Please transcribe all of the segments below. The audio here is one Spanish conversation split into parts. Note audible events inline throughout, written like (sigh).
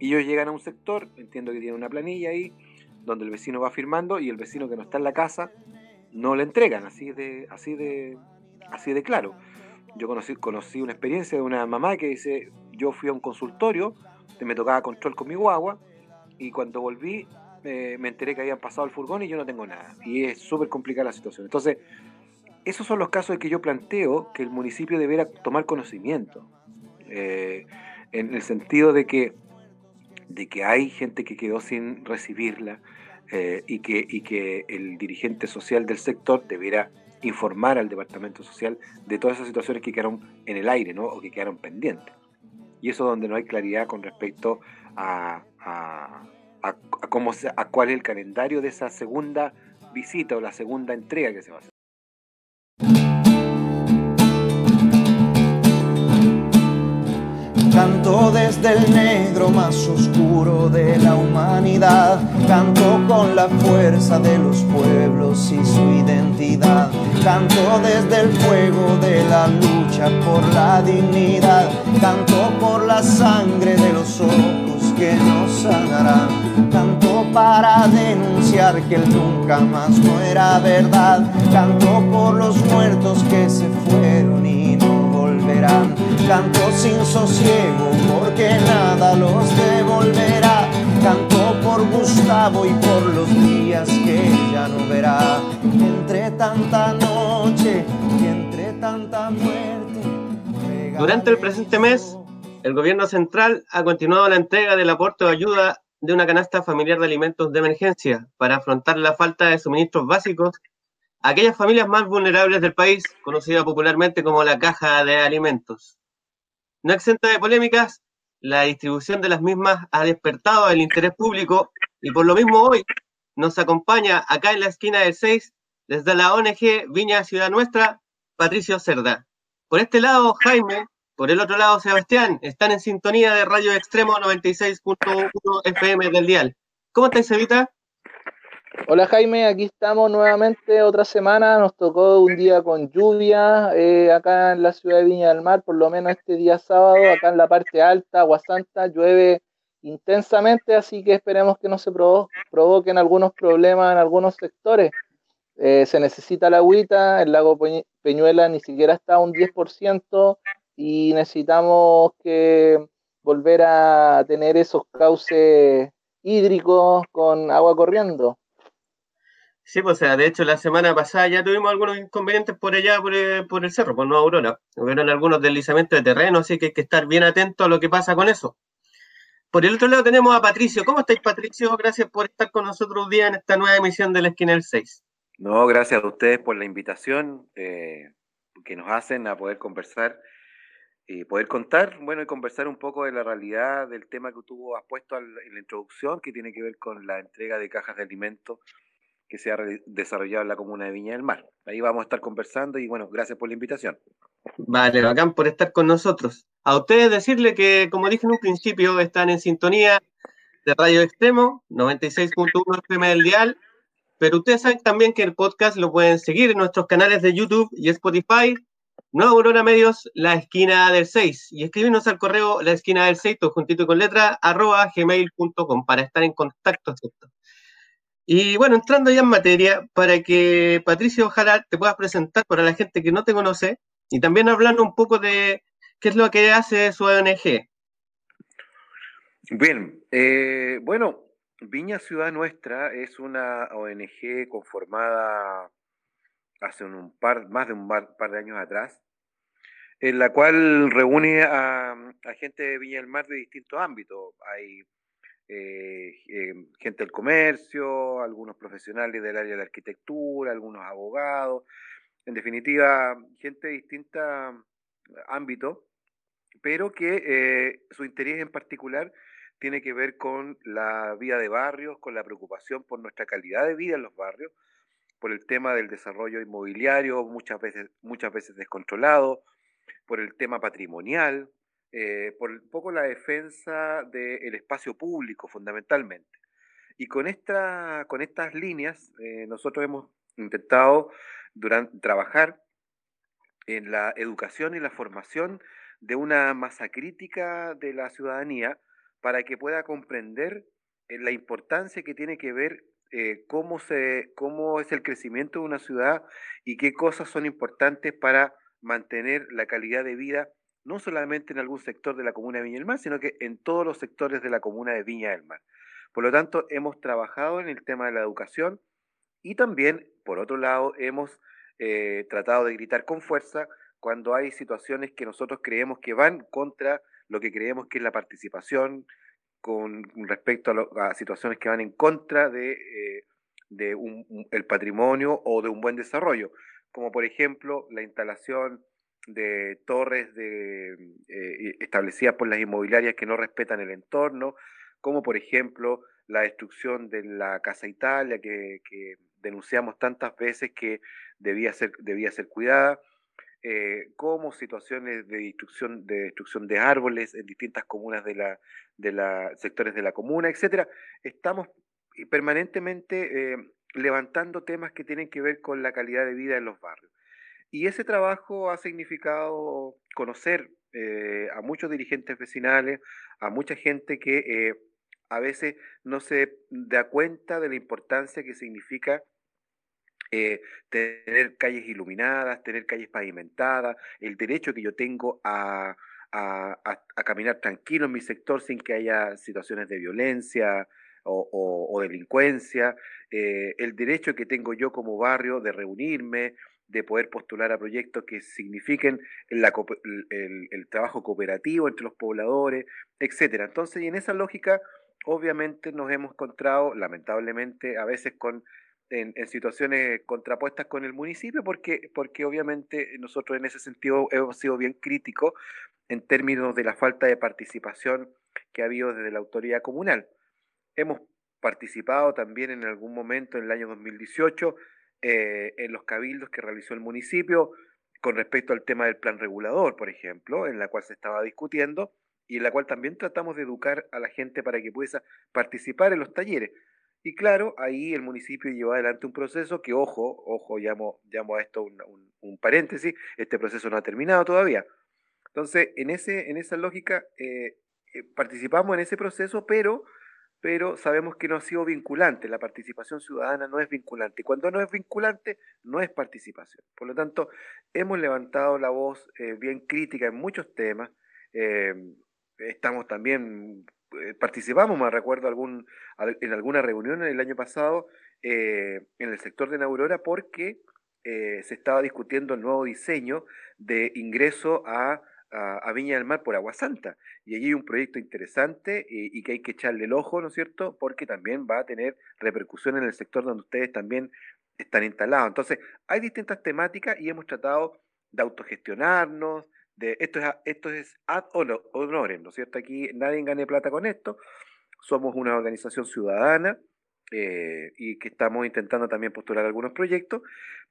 Y ellos llegan a un sector, entiendo que tienen una planilla ahí, donde el vecino va firmando y el vecino que no está en la casa no le entregan, así de, así de, así de claro. Yo conocí, conocí una experiencia de una mamá que dice, yo fui a un consultorio, me tocaba control con mi guagua, y cuando volví eh, me enteré que habían pasado el furgón y yo no tengo nada. Y es súper complicada la situación. Entonces, esos son los casos que yo planteo que el municipio debiera tomar conocimiento. Eh, en el sentido de que, de que hay gente que quedó sin recibirla eh, y, que, y que el dirigente social del sector debiera informar al departamento social de todas esas situaciones que quedaron en el aire ¿no? o que quedaron pendientes. Y eso donde no hay claridad con respecto a, a, cómo a cuál es el calendario de esa segunda visita o la segunda entrega que se va a hacer. Canto desde el negro más oscuro de la humanidad. Canto con la fuerza de los pueblos y su identidad. Canto desde el fuego de la lucha por la dignidad. Canto por la sangre de los ojos que nos sanarán. Canto para denunciar que el nunca más no era verdad. Canto por los muertos que se fueron y no volverán. Canto sin sosiego porque nada los devolverá. Canto por Gustavo y por los días que ya no verá. Entre tanta noche y entre tanta muerte. Durante el presente mes, el gobierno central ha continuado la entrega del aporte de ayuda de una canasta familiar de alimentos de emergencia para afrontar la falta de suministros básicos a aquellas familias más vulnerables del país, conocida popularmente como la caja de alimentos. No exenta de polémicas, la distribución de las mismas ha despertado el interés público y por lo mismo hoy nos acompaña acá en la esquina del 6 desde la ONG Viña Ciudad Nuestra, Patricio Cerda. Por este lado, Jaime, por el otro lado, Sebastián, están en sintonía de Radio Extremo 96.1 FM del Dial. ¿Cómo estáis, Evita? Hola Jaime, aquí estamos nuevamente otra semana. Nos tocó un día con lluvia eh, acá en la ciudad de Viña del Mar, por lo menos este día sábado, acá en la parte alta, Aguasanta, llueve intensamente, así que esperemos que no se provoquen algunos problemas en algunos sectores. Eh, se necesita la agüita, el lago Peñuela ni siquiera está a un 10% y necesitamos que volver a tener esos cauces hídricos con agua corriendo. Sí, pues, o sea, de hecho la semana pasada ya tuvimos algunos inconvenientes por allá, por, el, por el cerro, por Nueva Aurora. Hubieron algunos deslizamientos de terreno, así que hay que estar bien atento a lo que pasa con eso. Por el otro lado tenemos a Patricio. ¿Cómo estáis, Patricio? Gracias por estar con nosotros hoy día en esta nueva emisión de la Esquina del 6. No, gracias a ustedes por la invitación eh, que nos hacen a poder conversar y poder contar, bueno, y conversar un poco de la realidad del tema que tú has puesto en la introducción, que tiene que ver con la entrega de cajas de alimentos que se ha desarrollado en la comuna de Viña del Mar. Ahí vamos a estar conversando y bueno, gracias por la invitación. Vale, bacán por estar con nosotros. A ustedes decirle que, como dije en un principio, están en sintonía de Radio Extremo, 96.1 FM del Dial, pero ustedes saben también que el podcast lo pueden seguir en nuestros canales de YouTube y Spotify, Nueva Aurora Medios, la esquina del 6, y escribirnos al correo la esquina del 6, todo juntito con letra, arroba gmail.com, para estar en contacto. Y bueno, entrando ya en materia, para que Patricio, ojalá te puedas presentar para la gente que no te conoce y también hablando un poco de qué es lo que hace su ONG. Bien, eh, bueno, Viña Ciudad Nuestra es una ONG conformada hace un par, más de un par, de años atrás, en la cual reúne a, a gente de Viña del Mar de distintos ámbitos. Hay eh, eh, gente del comercio, algunos profesionales del área de la arquitectura, algunos abogados, en definitiva, gente de distintos ámbitos, pero que eh, su interés en particular tiene que ver con la vida de barrios, con la preocupación por nuestra calidad de vida en los barrios, por el tema del desarrollo inmobiliario, muchas veces, muchas veces descontrolado, por el tema patrimonial, eh, por un poco la defensa del espacio público fundamentalmente. Y con, esta, con estas líneas eh, nosotros hemos intentado durante, trabajar en la educación y la formación de una masa crítica de la ciudadanía para que pueda comprender eh, la importancia que tiene que ver cómo, se, cómo es el crecimiento de una ciudad y qué cosas son importantes para mantener la calidad de vida, no solamente en algún sector de la comuna de Viña del Mar, sino que en todos los sectores de la comuna de Viña del Mar. Por lo tanto, hemos trabajado en el tema de la educación y también, por otro lado, hemos eh, tratado de gritar con fuerza cuando hay situaciones que nosotros creemos que van contra lo que creemos que es la participación, con respecto a, situaciones que van en contra de, eh, de el patrimonio o de un buen desarrollo, como por ejemplo la instalación de torres de, eh, establecidas por las inmobiliarias que no respetan el entorno, como por ejemplo la destrucción de la Casa Italia que, denunciamos tantas veces que debía ser, debía ser cuidada, eh, como situaciones de destrucción, de destrucción de árboles en distintas comunas de la, de la sectores de la comuna, etcétera. Estamos permanentemente eh, levantando temas que tienen que ver con la calidad de vida en los barrios. Y ese trabajo ha significado conocer eh, a muchos dirigentes vecinales, a mucha gente que a veces no se da cuenta de la importancia que significa eh, tener calles iluminadas, tener calles pavimentadas, el derecho que yo tengo a, caminar tranquilo en mi sector sin que haya situaciones de violencia o, delincuencia, eh, el derecho que tengo yo como barrio de reunirme, de poder postular a proyectos que signifiquen el, trabajo cooperativo entre los pobladores, etcétera. Entonces, y en esa lógica, obviamente nos hemos encontrado, lamentablemente, a veces con en, situaciones contrapuestas con el municipio, porque, porque obviamente nosotros en ese sentido hemos sido bien críticos en términos de la falta de participación que ha habido desde la autoridad comunal. Hemos participado también en algún momento en el año 2018 eh, en los cabildos que realizó el municipio con respecto al tema del plan regulador, por ejemplo, en la cual se estaba discutiendo y en la cual también tratamos de educar a la gente para que pudiera participar en los talleres. Y claro, ahí el municipio llevó adelante un proceso que, ojo, ojo, llamo, a esto un, paréntesis, este proceso no ha terminado todavía. Entonces, en, ese, en esa lógica, eh, eh, participamos en ese proceso, pero, pero sabemos que no ha sido vinculante. La participación ciudadana no es vinculante. Y cuando no es vinculante, no es participación. Por lo tanto, hemos levantado la voz eh, bien crítica en muchos temas. estamos también eh, participamos, me recuerdo en alguna reunión el año pasado eh, en el sector de Naurora porque eh, se estaba discutiendo el nuevo diseño de ingreso a, Viña del Mar por Agua Santa. Y allí hay un proyecto interesante y, que hay que echarle el ojo, ¿no es cierto? Porque también va a tener repercusión en el sector donde ustedes también están instalados. Entonces, hay distintas temáticas y hemos tratado de autogestionarnos, esto es, esto es ad honorem, ¿no es cierto? Aquí nadie gane plata con esto. Somos una organización ciudadana eh, y que estamos intentando también postular algunos proyectos,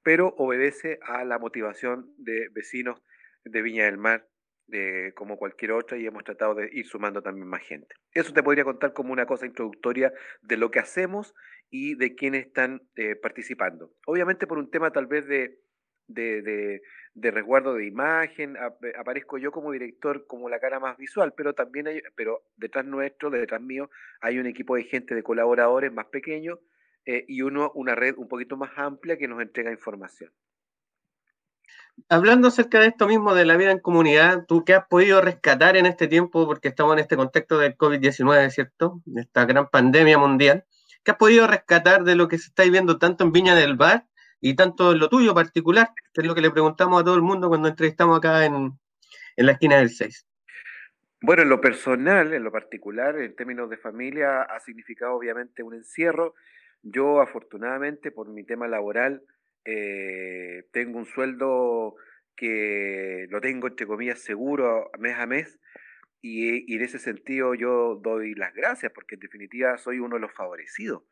pero obedece a la motivación de vecinos de Viña del Mar, de, como cualquier otra, y hemos tratado de ir sumando también más gente. Eso te podría contar como una cosa introductoria de lo que hacemos y de quiénes están eh, participando. Obviamente por un tema tal vez de, de, de, resguardo de imagen, aparezco yo como director como la cara más visual, pero también hay, pero detrás nuestro, detrás mío, hay un equipo de gente, de colaboradores más pequeños eh, y uno, una red un poquito más amplia que nos entrega información. Hablando acerca de esto mismo de la vida en comunidad, ¿tú qué has podido rescatar en este tiempo? Porque estamos en este contexto del COVID-19, ¿cierto? Esta gran pandemia mundial. ¿Qué has podido rescatar de lo que se está viviendo tanto en Viña del Bar y tanto en lo tuyo particular, que es lo que le preguntamos a todo el mundo cuando entrevistamos acá en, la esquina del 6. Bueno, en lo personal, en lo particular, en términos de familia, ha significado obviamente un encierro. Yo, afortunadamente, por mi tema laboral, eh, tengo un sueldo que lo tengo, entre comillas, seguro mes a mes. Y, y, en ese sentido yo doy las gracias porque en definitiva soy uno de los favorecidos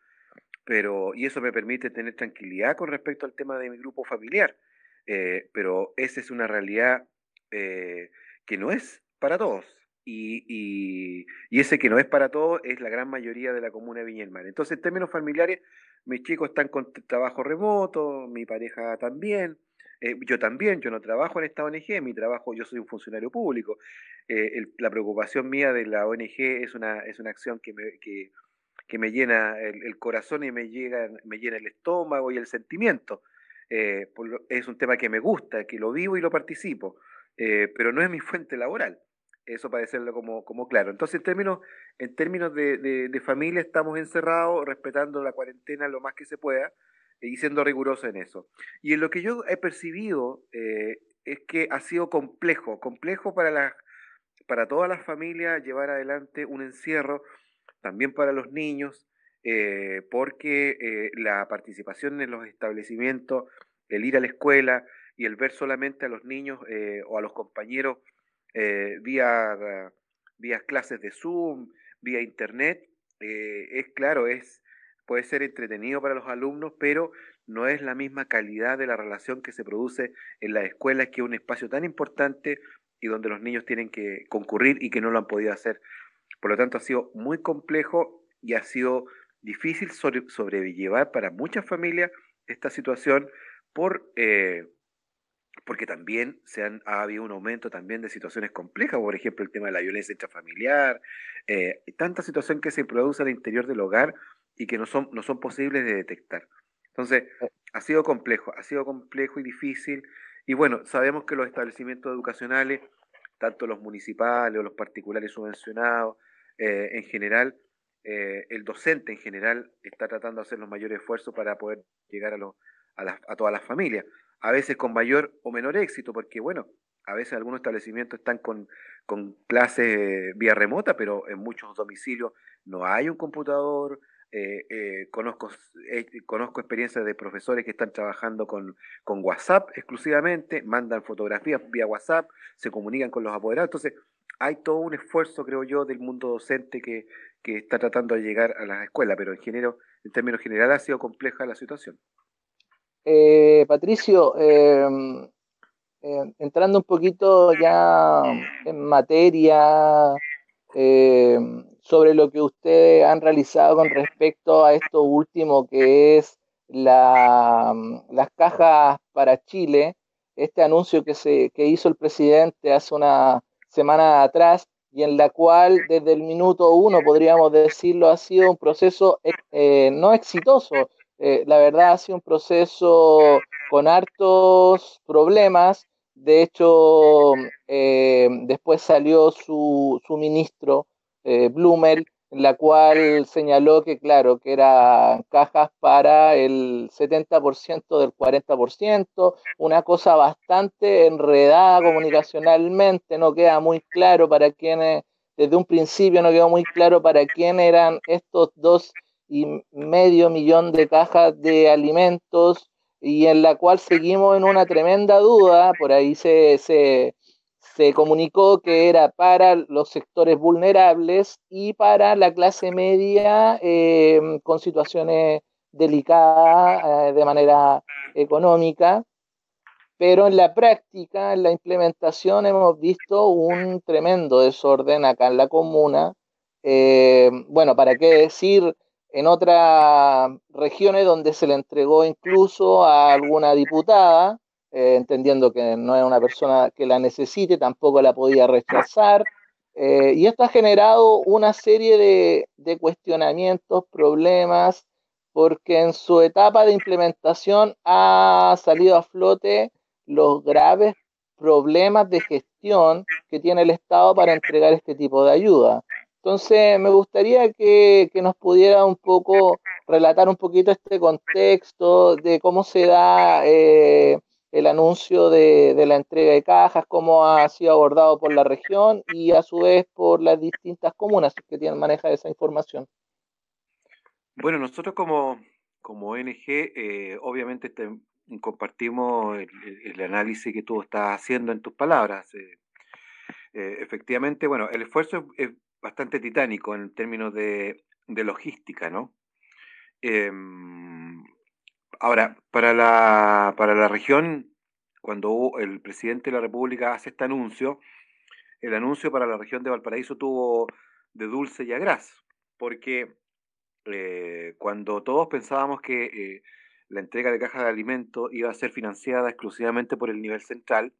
pero, y eso me permite tener tranquilidad con respecto al tema de mi grupo familiar. Eh, pero esa es una realidad eh, que no es para todos. Y, ese que no es para todos es la gran mayoría de la comuna de Viña del Mar. Entonces, en términos familiares, mis chicos están con trabajo remoto, mi pareja también. Eh, yo también, yo no trabajo en esta ONG, mi trabajo, yo soy un funcionario público. Eh, la preocupación mía de la ONG es una, es una acción que me, que, me llena el, corazón y me, llega, me llena el estómago y el sentimiento. Eh, es un tema que me gusta, que lo vivo y lo participo, pero no es mi fuente laboral. Eso para decirlo como, claro. Entonces, en términos, en términos de, de familia, estamos encerrados, respetando la cuarentena lo más que se pueda y siendo riguroso en eso. Y en lo que yo he percibido eh, es que ha sido complejo, complejo para, la, para todas las familias llevar adelante un encierro, también para los niños, eh, porque eh, la participación en los establecimientos, el ir a la escuela y el ver solamente a los niños o a los compañeros vía, vía clases de Zoom, vía Internet, es claro, es puede ser entretenido para los alumnos, pero no es la misma calidad de la relación que se produce en las escuelas, que es un espacio tan importante y donde los niños tienen que concurrir y que no lo han podido hacer. Por lo tanto, ha sido muy complejo y ha sido difícil sobrellevar para muchas familias esta situación por, eh, porque también se han, ha habido un aumento también de situaciones complejas, por ejemplo el tema de la violencia intrafamiliar, eh, tanta situación que se produce al interior del hogar y que no son, no son posibles de detectar. Entonces, eh. ha sido complejo, ha sido complejo y difícil. Y bueno, sabemos que los establecimientos educacionales, tanto los municipales o los particulares subvencionados, eh, en general, eh, el docente en general está tratando de hacer los mayores esfuerzos para poder llegar a, a, a todas las familias. A veces con mayor o menor éxito, porque bueno, a veces algunos establecimientos están con, con clases vía remota, pero en muchos domicilios no hay un computador, eh, eh, conozco, eh, conozco experiencias de profesores que están trabajando con, con, WhatsApp exclusivamente, mandan fotografías vía WhatsApp, se comunican con los apoderados. Entonces, hay todo un esfuerzo, creo yo, del mundo docente que, que está tratando de llegar a las escuelas, pero en, género, en términos generales ha sido compleja la situación. Patricio, em, entrando un poquito ya en materia, em, sobre lo que ustedes han realizado con respecto a esto último que es la, las cajas para Chile, este anuncio que, se, que hizo el presidente hace una semana atrás y en la cual desde el minuto uno, podríamos decirlo, ha sido un proceso eh, no exitoso. Eh, la verdad ha sido un proceso con hartos problemas. De hecho, eh, después salió su, su ministro eh, Blumel, en la cual señaló que, claro, que eran cajas para el 70% del 40%, una cosa bastante enredada comunicacionalmente, no queda muy claro para quiénes, desde un principio no quedó muy claro para quién eran estos dos y medio millón de cajas de alimentos y en la cual seguimos en una tremenda duda, por ahí se, se se comunicó que era para los sectores vulnerables y para la clase media eh, con situaciones delicadas eh, de manera económica, pero en la práctica, en la implementación, hemos visto un tremendo desorden acá en la comuna. Eh, bueno, ¿para qué decir? En otras regiones donde se le entregó incluso a alguna diputada, eh, entendiendo que no es una persona que la necesite, tampoco la podía rechazar. Eh, y esto ha generado una serie de, de, cuestionamientos, problemas, porque en su etapa de implementación ha salido a flote los graves problemas de gestión que tiene el Estado para entregar este tipo de ayuda. Entonces, me gustaría que, que, nos pudiera un poco relatar un poquito este contexto de cómo se da eh, el anuncio de, la entrega de cajas, cómo ha sido abordado por la región y a su vez por las distintas comunas que tienen maneja esa información. Bueno, nosotros como, como ONG, eh, obviamente compartimos el, análisis que tú estás haciendo en tus palabras. Eh, eh, efectivamente, bueno, el esfuerzo es, bastante titánico en términos de, logística, ¿no? Em, Ahora, para la, para la región, cuando el presidente de la República hace este anuncio, el anuncio para la región de Valparaíso tuvo de dulce y a porque eh, cuando todos pensábamos que eh, la entrega de cajas de alimentos iba a ser financiada exclusivamente por el nivel central,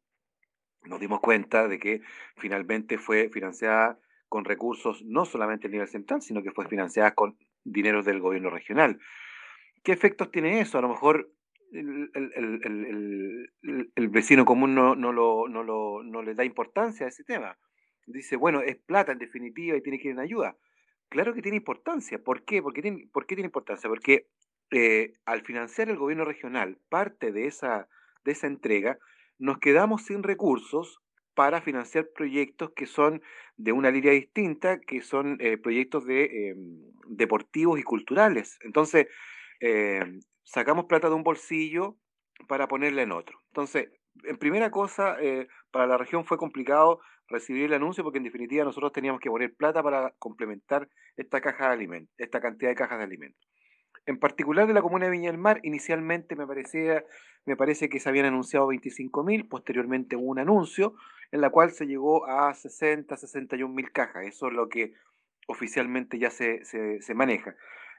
nos dimos cuenta de que finalmente fue financiada con recursos no solamente el nivel central, sino que fue financiada con dinero del gobierno regional. ¿Qué efectos tiene eso? A lo mejor el, vecino común no, no, lo, no, lo, no le da importancia a ese tema. Dice, bueno, es plata en definitiva y tiene que ir en ayuda. Claro que tiene importancia. ¿Por qué? Porque tiene, ¿Por qué tiene importancia? Porque eh, al financiar el gobierno regional parte de esa, de esa entrega, nos quedamos sin recursos para financiar proyectos que son de una línea distinta, que son eh, proyectos de, em, deportivos y culturales. Entonces, em, sacamos plata de un bolsillo para ponerla en otro. Entonces, en primera cosa, eh, para la región fue complicado recibir el anuncio porque en definitiva nosotros teníamos que poner plata para complementar esta caja de alimentos, esta cantidad de cajas de alimentos. En particular de la comuna de Viña del Mar, inicialmente me, parecía, me parece que se habían anunciado 25.000, posteriormente hubo un anuncio en la cual se llegó a 60, 61 mil cajas. Eso es lo que oficialmente ya se, se, maneja.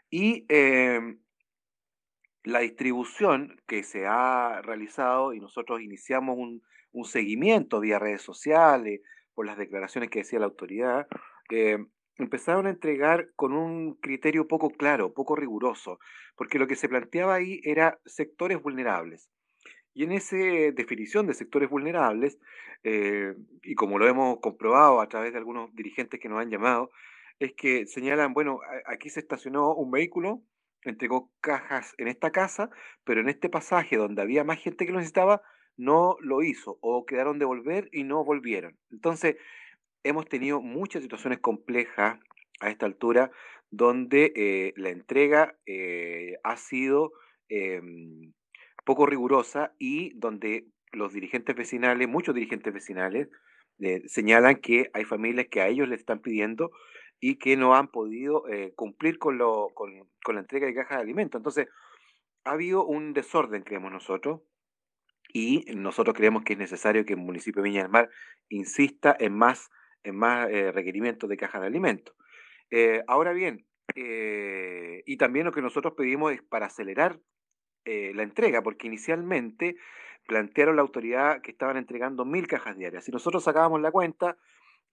Y em, la distribución que se ha realizado, y nosotros iniciamos un, un seguimiento vía redes sociales, por las declaraciones que decía la autoridad, eh, empezaron a entregar con un criterio poco claro, poco riguroso, porque lo que se planteaba ahí era sectores vulnerables. Y en esa definición de sectores vulnerables, eh, y como lo hemos comprobado a través de algunos dirigentes que nos han llamado, es que señalan, bueno, aquí se estacionó un vehículo, entregó cajas en esta casa, pero en este pasaje donde había más gente que lo necesitaba, no lo hizo o quedaron de volver y no volvieron. Entonces, hemos tenido muchas situaciones complejas a esta altura donde eh, la entrega eh, ha sido em, poco rigurosa y donde los dirigentes vecinales, muchos dirigentes vecinales, eh, señalan que hay familias que a ellos les están pidiendo y que no han podido cumplir con, lo, con, la entrega de cajas de alimentos. Entonces, ha habido un desorden, creemos nosotros, y nosotros creemos que es necesario que el municipio de Viña del Mar insista en más en más eh, requerimientos de caja de alimentos. Eh, ahora bien, eh, y también lo que nosotros pedimos es para acelerar la entrega, porque inicialmente plantearon la autoridad que estaban entregando mil cajas diarias. Si nosotros sacábamos la cuenta,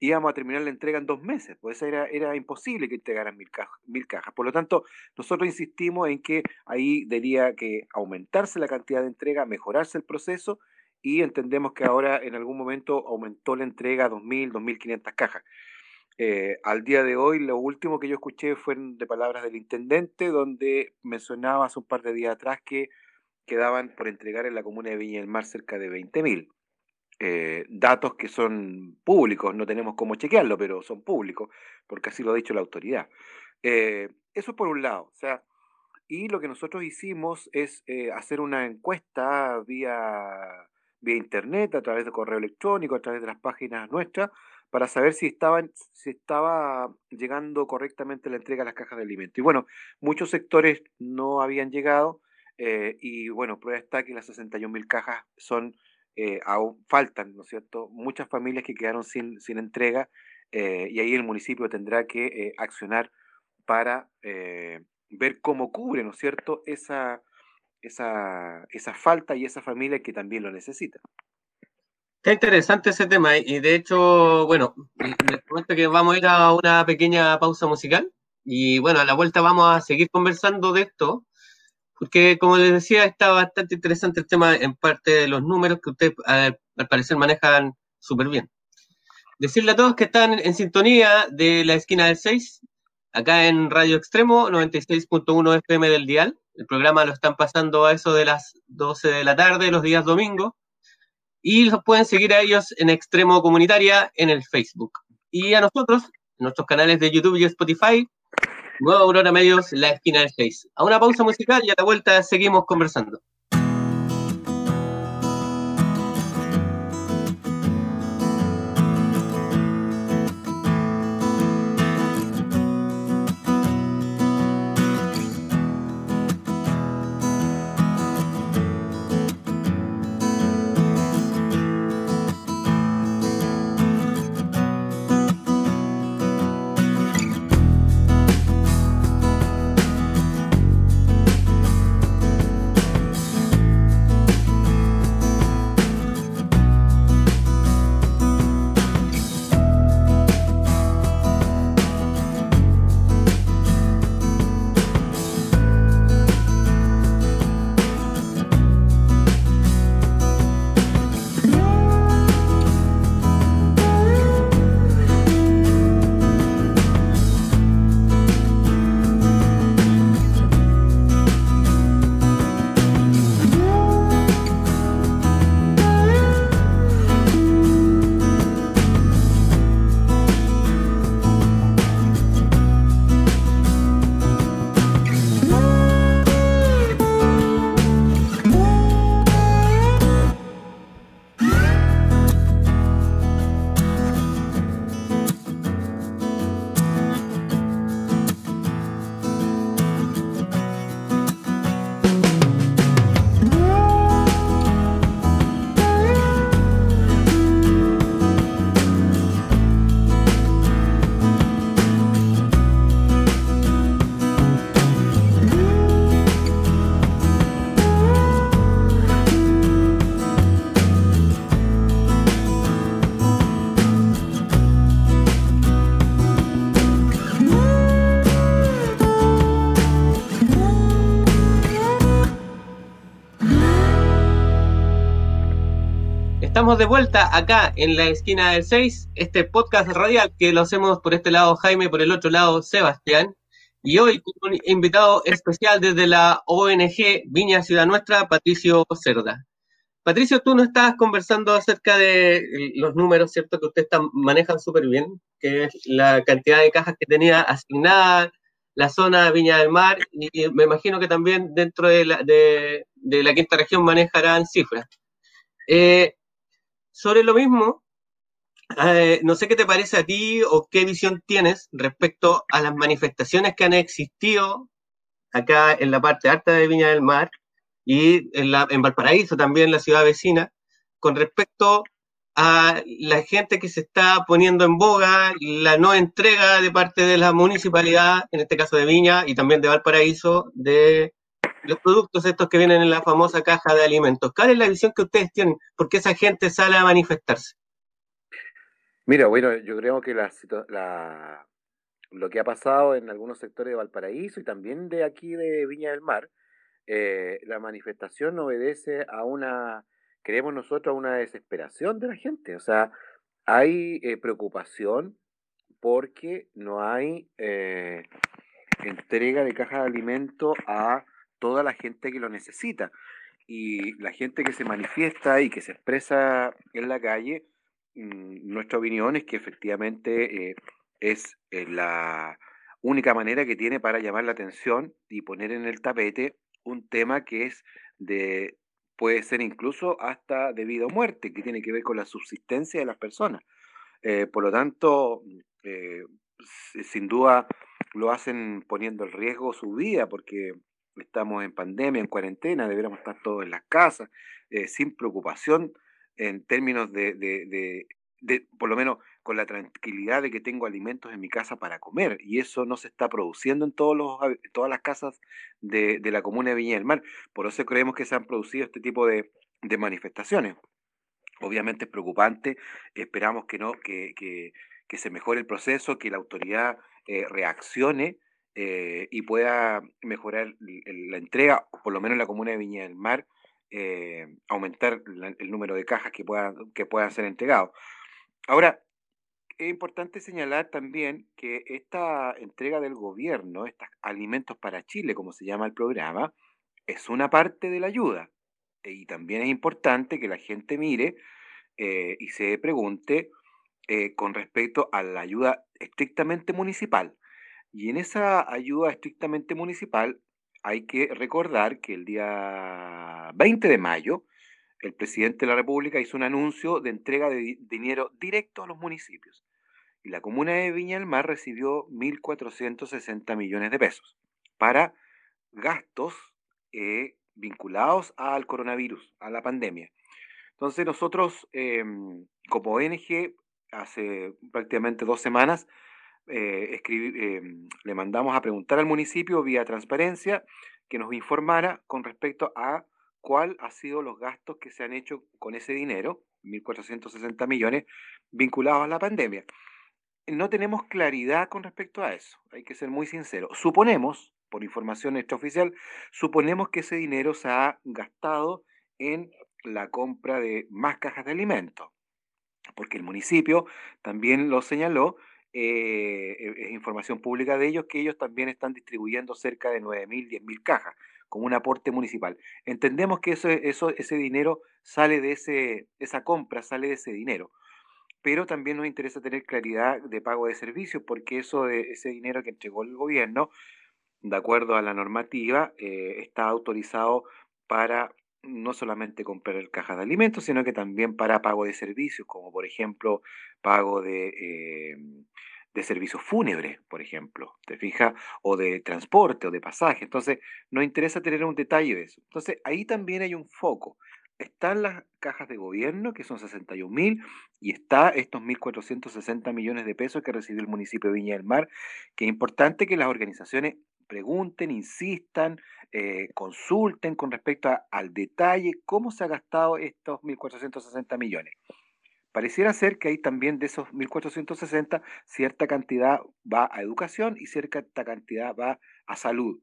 íbamos a terminar la entrega en dos meses, pues era, era imposible que entregaran mil, mil cajas. Por lo tanto, nosotros insistimos en que ahí debería que aumentarse la cantidad de entrega, mejorarse el proceso y entendemos que ahora en algún momento aumentó la entrega a 2.000, 2.500 cajas. Eh, al día de hoy, lo último que yo escuché fue de palabras del intendente, donde mencionaba hace un par de días atrás que quedaban por entregar en la comuna de Viña del Mar cerca de 20.000. Eh, datos que son públicos, no tenemos cómo chequearlo, pero son públicos, porque así lo ha dicho la autoridad. Eh, eso por un lado, o sea, y lo que nosotros hicimos es hacer una encuesta vía vía internet, a través de correo electrónico, a través de las páginas nuestras, para saber si, estaban, si estaba llegando correctamente la entrega de las cajas de alimentos. Y bueno, muchos sectores no habían llegado eh, y bueno, prueba está que las 61 mil cajas son, eh, aún faltan, ¿no es cierto? Muchas familias que quedaron sin, sin entrega eh, y ahí el municipio tendrá que accionar para ver cómo cubre, ¿no es cierto?, esa, esa, esa falta y esa familia que también lo necesita. Qué interesante ese tema y de hecho, bueno, les cuento que vamos a ir a una pequeña pausa musical y bueno, a la vuelta vamos a seguir conversando de esto porque como les decía, está bastante interesante el tema en parte de los números que ustedes al, parecer manejan súper bien. Decirle a todos que están en sintonía de la esquina del 6, acá en Radio Extremo 96.1 FM del Dial. El programa lo están pasando a eso de las 12 de la tarde, los días domingos. Y los pueden seguir a ellos en Extremo Comunitaria en el Facebook. Y a nosotros, en nuestros canales de YouTube y Spotify, Nueva Aurora Medios, La Esquina del 6. A una pausa musical y a la vuelta seguimos conversando. Estamos de vuelta acá en la esquina del 6, este podcast radial que lo hacemos por este lado Jaime, por el otro lado Sebastián. Y hoy con un invitado especial desde la ONG Viña Ciudad Nuestra, Patricio Cerda. Patricio, tú nos estabas conversando acerca de los números, ¿cierto? Que ustedes manejan súper bien, que es la cantidad de cajas que tenía asignada la zona Viña del Mar, y me imagino que también dentro de la, de, la quinta región manejarán cifras. Eh, sobre lo mismo, eh, no sé qué te parece a ti o qué visión tienes respecto a las manifestaciones que han existido acá en la parte alta de Viña del Mar y en, la, en Valparaíso, también la ciudad vecina, con respecto a la gente que se está poniendo en boga, la no entrega de parte de la municipalidad, en este caso de Viña y también de Valparaíso, de los productos estos que vienen en la famosa caja de alimentos. ¿Cuál es la visión que ustedes tienen? ¿Por qué esa gente sale a manifestarse? Mira, bueno, yo creo que lo que ha pasado en algunos sectores de Valparaíso y también de aquí de Viña del Mar, eh, la manifestación obedece a una, creemos nosotros, a una desesperación de la gente. O sea, hay eh, preocupación porque no hay eh, entrega de caja de alimentos a toda la gente que lo necesita. Y la gente que se manifiesta y que se expresa en la calle, mm, nuestra opinión es que efectivamente eh, es eh, la única manera que tiene para llamar la atención y poner en el tapete un tema que es de puede ser incluso hasta de vida o muerte, que tiene que ver con la subsistencia de las personas. Eh, por lo tanto, sin duda lo hacen poniendo en riesgo su vida, porque estamos en pandemia, en cuarentena, deberíamos estar todos en las casas, eh, sin preocupación en términos de, por lo menos con la tranquilidad de que tengo alimentos en mi casa para comer. Y eso no se está produciendo en todos los, todas las casas de, la comuna de Viña del Mar. Por eso creemos que se han producido este tipo de, manifestaciones. Obviamente es preocupante, esperamos que no, que, que, que se mejore el proceso, que la autoridad eh, reaccione eh, y pueda mejorar la entrega, por lo menos en la comuna de Viña del Mar, eh, aumentar el número de cajas que puedan, que puedan ser entregados. Ahora, es importante señalar también que esta entrega del gobierno, estos alimentos para Chile, como se llama el programa, es una parte de la ayuda. Y también es importante que la gente mire eh, y se pregunte con respecto a la ayuda estrictamente municipal. Y en esa ayuda estrictamente municipal hay que recordar que el día 20 de mayo el presidente de la República hizo un anuncio de entrega de dinero directo a los municipios. Y la comuna de Viña del Mar recibió 1.460 millones de pesos para gastos eh, vinculados al coronavirus, a la pandemia. Entonces nosotros, em, como ONG, hace prácticamente dos semanas, eh, em, le mandamos a preguntar al municipio vía transparencia que nos informara con respecto a cuál ha sido los gastos que se han hecho con ese dinero, 1.460 millones, vinculados a la pandemia. No tenemos claridad con respecto a eso, hay que ser muy sinceros. Suponemos, por información extraoficial, suponemos que ese dinero se ha gastado en la compra de más cajas de alimentos, porque el municipio también lo señaló eh, e, es información pública de ellos, que ellos también están distribuyendo cerca de 9.000, 10.000 cajas como un aporte municipal. Entendemos que eso, ese dinero sale de ese, esa compra, sale de ese dinero. Pero también nos interesa tener claridad de pago de servicios, porque eso de ese dinero que entregó el gobierno, de acuerdo a la normativa, eh, está autorizado para no solamente comprar cajas de alimentos, sino que también para pago de servicios, como por ejemplo pago de, eh, de servicios fúnebres, por ejemplo, ¿te fijas? O de transporte o de pasaje. Entonces, nos interesa tener un detalle de eso. Entonces, ahí también hay un foco. Están las cajas de gobierno, que son 61 mil, y está estos 1.460 millones de pesos que recibió el municipio de Viña del Mar, que es importante que las organizaciones pregunten, insistan, eh, consulten con respecto al detalle cómo se ha gastado estos 1.460 millones. Pareciera ser que hay también de esos 1.460, cierta cantidad va a educación y cierta cantidad va a salud.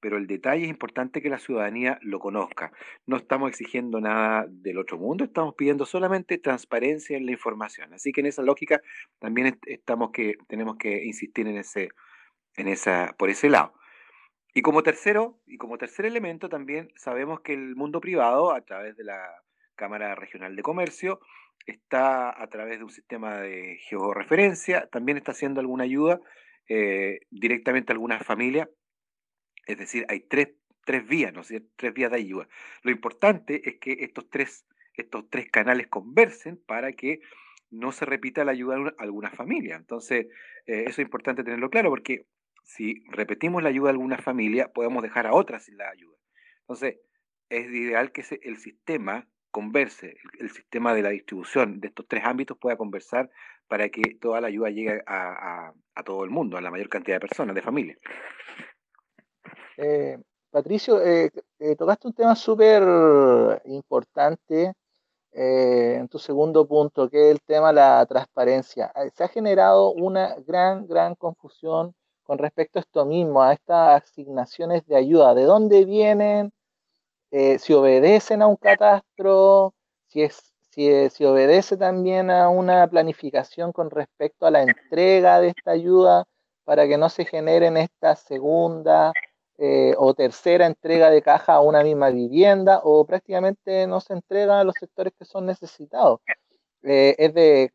pero el detalle es importante que la ciudadanía lo conozca. No estamos exigiendo nada del otro mundo, estamos pidiendo solamente transparencia en la información. Así que en esa lógica también estamos que, tenemos que insistir en ese, en esa, por ese lado. Y como tercero, y como tercer elemento también sabemos que el mundo privado, a través de la Cámara Regional de Comercio, está a través de un sistema de georreferencia, también está haciendo alguna ayuda eh, directamente a algunas familias. Es decir, hay tres, tres vías, ¿no Tres vías de ayuda. Lo importante es que estos tres, estos tres canales conversen para que no se repita la ayuda a alguna familia. Entonces, eh, eso es importante tenerlo claro porque si repetimos la ayuda a alguna familia, podemos dejar a otras sin la ayuda. Entonces, es ideal que el sistema converse, el, sistema de la distribución de estos tres ámbitos pueda conversar para que toda la ayuda llegue a, todo el mundo, a la mayor cantidad de personas, de familias. Eh, Patricio, eh, eh, tocaste un tema súper importante en tu segundo punto, que es el tema de la transparencia. Se ha generado una gran, gran confusión con respecto a esto mismo, a estas asignaciones de ayuda, de dónde vienen, eh, si obedecen a un catastro, si, es, si, si, obedece también a una planificación con respecto a la entrega de esta ayuda para que no se generen esta segunda eh, o tercera entrega de caja a una misma vivienda o prácticamente no se entrega a los sectores que son necesitados. Eh, es de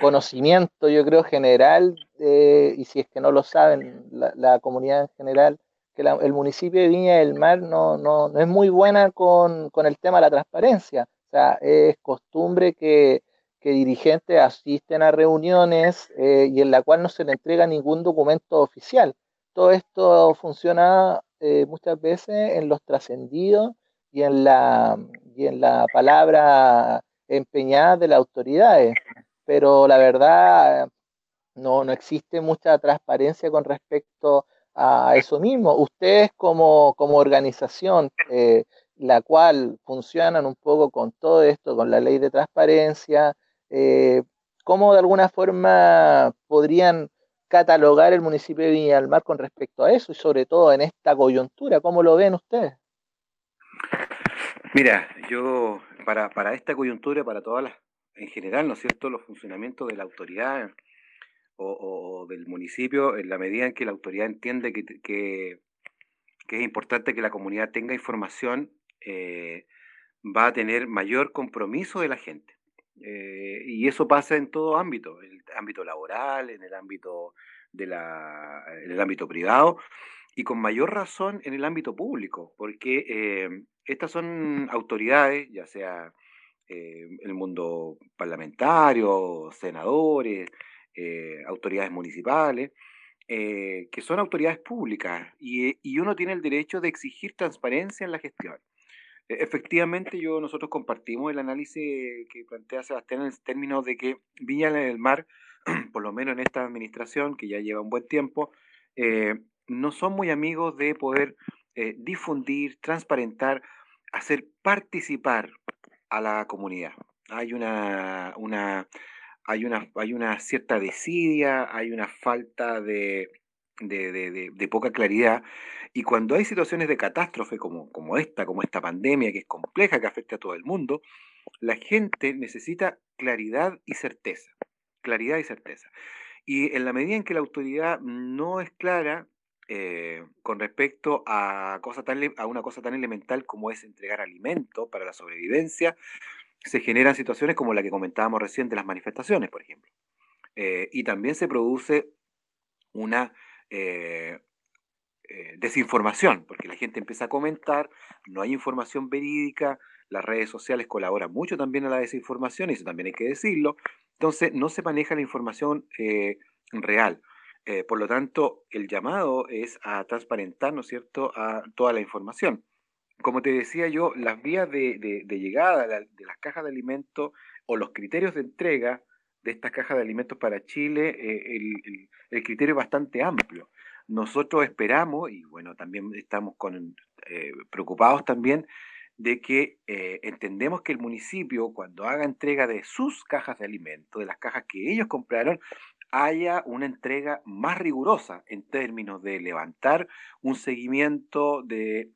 conocimiento, yo creo, general, y si es que no lo saben, la, comunidad en general, que el municipio de Viña del Mar no, no, es muy buena con, el tema de la transparencia. O sea, es costumbre que, dirigentes asisten a reuniones eh, y en la cual no se le entrega ningún documento oficial. Todo esto funciona eh, muchas veces en los trascendidos y en la, y en la palabra empeñada de las autoridades pero la verdad no, no existe mucha transparencia con respecto a eso mismo. Ustedes como, como organización, eh, la cual funcionan un poco con todo esto, con la ley de transparencia, eh, ¿cómo de alguna forma podrían catalogar el municipio de Viña con respecto a eso y sobre todo en esta coyuntura? ¿Cómo lo ven ustedes? Mira, yo para, para esta coyuntura, para todas las en general, ¿no es cierto?, los funcionamientos de la autoridad o, del municipio, en la medida en que la autoridad entiende que, que, es importante que la comunidad tenga información, eh, va a tener mayor compromiso de la gente. Eh, y eso pasa en todo ámbito, en el ámbito laboral, en el ámbito, de la, en el ámbito privado y con mayor razón en el ámbito público, porque eh, estas son autoridades, ya sea eh, el mundo parlamentario, senadores, eh, autoridades municipales, eh, que son autoridades públicas y, uno tiene el derecho de exigir transparencia en la gestión. E, efectivamente, yo, nosotros compartimos el análisis que plantea Sebastián en el término de que Viña del Mar, (clears throat) por lo menos en esta administración, que ya lleva un buen tiempo, no son muy amigos de poder difundir, transparentar, hacer participar a la comunidad. Hay una, una, hay una, hay una cierta desidia, hay una falta de, de, poca claridad. Y cuando hay situaciones de catástrofe como, como esta, como esta pandemia que es compleja, que afecta a todo el mundo, la gente necesita claridad y certeza. Claridad y certeza. Y en la medida en que la autoridad no es clara, eh, con respecto a, cosa tan, a una cosa tan elemental como es entregar alimento para la sobrevivencia, se generan situaciones como la que comentábamos recién las manifestaciones, por ejemplo. Eh, y también se produce una eh, desinformación, porque la gente empieza a comentar, no hay información verídica, las redes sociales colaboran mucho también a la desinformación, y eso también hay que decirlo, entonces no se maneja la información real. Eh, por lo tanto, el llamado es a transparentar, ¿no es cierto?, a toda la información. Como te decía yo, las vías de, llegada de, las cajas de alimentos o los criterios de entrega de estas cajas de alimentos para Chile, eh, el, criterio es bastante amplio. Nosotros esperamos, y bueno, también estamos con, eh, preocupados también, de que entendemos que el municipio, cuando haga entrega de sus cajas de alimentos, de las cajas que ellos compraron, haya una entrega más rigurosa en términos de levantar un seguimiento, de,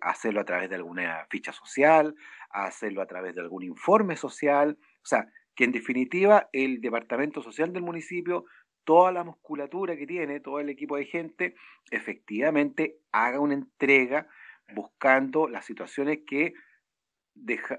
hacerlo a través de alguna ficha social, hacerlo a través de algún informe social, o sea, que en definitiva el departamento social del municipio, toda la musculatura que tiene, todo el equipo de gente, efectivamente haga una entrega buscando las situaciones que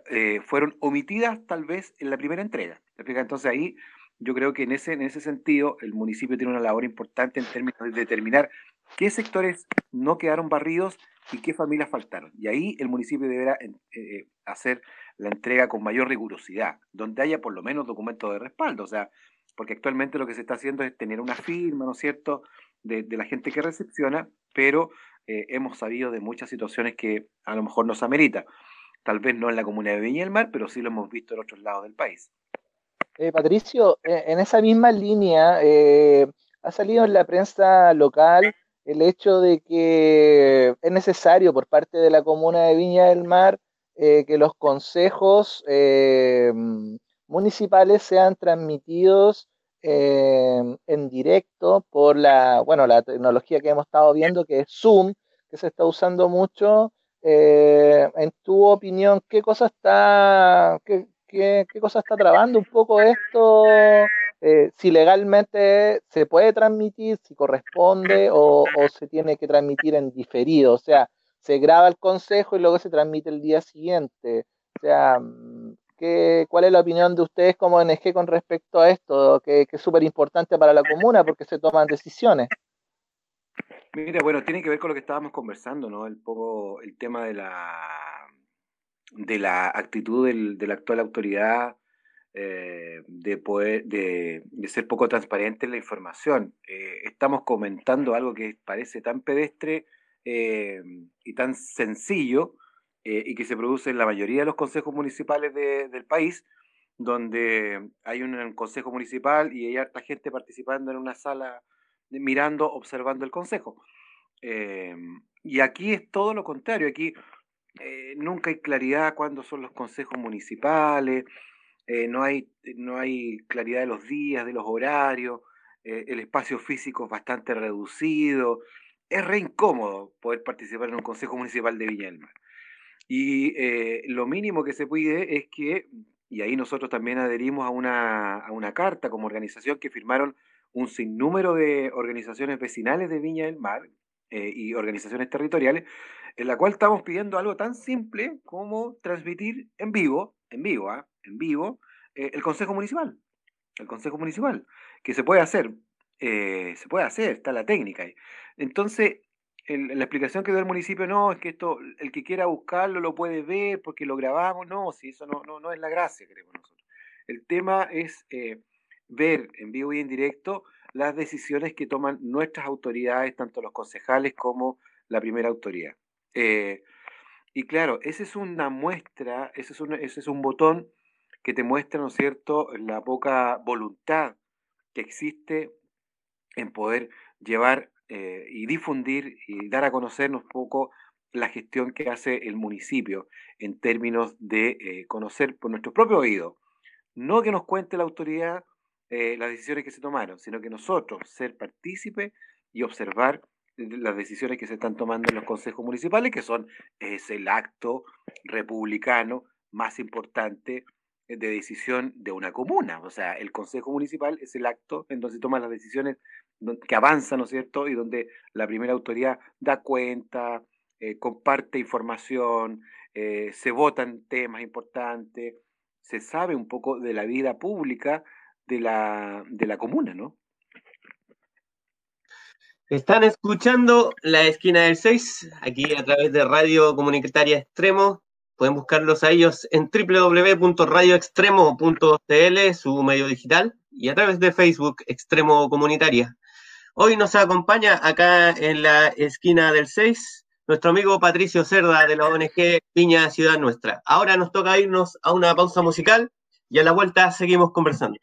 eh, fueron omitidas tal vez en la primera entrega. Entonces ahí yo creo que en ese, en ese sentido el municipio tiene una labor importante en términos de determinar qué sectores no quedaron barridos y qué familias faltaron. Y ahí el municipio deberá eh, hacer la entrega con mayor rigurosidad, donde haya por lo menos documentos de respaldo. O sea, porque actualmente lo que se está haciendo es tener una firma, ¿no es cierto?, de, la gente que recepciona, pero eh, hemos sabido de muchas situaciones que a lo mejor nos amerita. Tal vez no en la comunidad de Viña del Mar, pero sí lo hemos visto en otros lados del país. Eh, Patricio, eh, en esa misma línea, eh, ha salido en la prensa local el hecho de que es necesario por parte de la comuna de Viña del Mar que los consejos municipales sean transmitidos en directo por la, bueno, la tecnología que hemos estado viendo, que es Zoom, que se está usando mucho. En tu opinión, ¿qué cosa está, qué, cosa está trabando un poco esto? Eh, si legalmente se puede transmitir, si corresponde o, se tiene que transmitir en diferido, o sea, se graba el consejo y luego se transmite el día siguiente. O sea, mm, ¿qué, ¿cuál es la opinión de ustedes como ONG con respecto a esto? Que, que es súper importante para la comuna porque se toman decisiones. Mira, bueno, tiene que ver con lo que estábamos conversando, ¿no? El poco, el tema de la de la actitud del, de la actual autoridad eh, de poder, de, ser poco transparente en la información. Eh, estamos comentando algo que parece tan pedestre eh, y tan sencillo y que se produce en la mayoría de los consejos municipales del país, donde hay un, consejo municipal y hay harta gente participando en una sala mirando, observando el consejo. Y aquí es todo lo contrario, aquí eh, nunca hay claridad cuándo son los consejos municipales, eh, no, hay, no hay claridad de los días, de los horarios, eh, el espacio físico es bastante reducido, es re incómodo poder participar en un consejo municipal de Viña del Mar. Y lo mínimo que se pide es que, y ahí nosotros también adherimos a una, a una carta como organización que firmaron un sinnúmero de organizaciones vecinales de Viña del Mar eh, y organizaciones territoriales, en la cual estamos pidiendo algo tan simple como transmitir en vivo, en vivo, ¿ah? en vivo, eh, el Consejo Municipal. El Consejo Municipal, que se puede hacer, eh, se puede hacer, está la técnica ahí. Entonces, la explicación que dio el municipio, no, es que esto, el que quiera buscarlo lo puede ver porque lo grabamos, no, si eso no, no, no es la gracia, creemos nosotros. El tema es ver en vivo y en directo las decisiones que toman nuestras autoridades, tanto los concejales como la primera autoridad. Eh, y claro, esa es una muestra, ese es un, ese es un botón que te muestra, ¿no es cierto?, la poca voluntad que existe en poder llevar eh, y difundir y dar a conocernos un poco la gestión que hace el municipio en términos de eh, conocer por nuestro propio oído. No que nos cuente la autoridad, eh, las decisiones que se tomaron, sino que nosotros ser partícipe y observar las decisiones que se están tomando en los consejos municipales, que son es el acto republicano más importante de decisión de una comuna. O sea, el consejo municipal es el acto en donde se toman las decisiones que avanzan, ¿no es cierto? Y donde la primera autoridad da cuenta, eh, comparte información, eh, se votan temas importantes, se sabe un poco de la vida pública de la, comuna, ¿no? Están escuchando La Esquina del 6, aquí a través de Radio Comunitaria Extremo. Pueden buscarlos a ellos en www.radioextremo.cl, su medio digital, y a través de Facebook Extremo Comunitaria. Hoy nos acompaña acá en la esquina del 6 nuestro amigo Patricio Cerda de la ONG Piña Ciudad Nuestra. Ahora nos toca irnos a una pausa musical y a la vuelta seguimos conversando.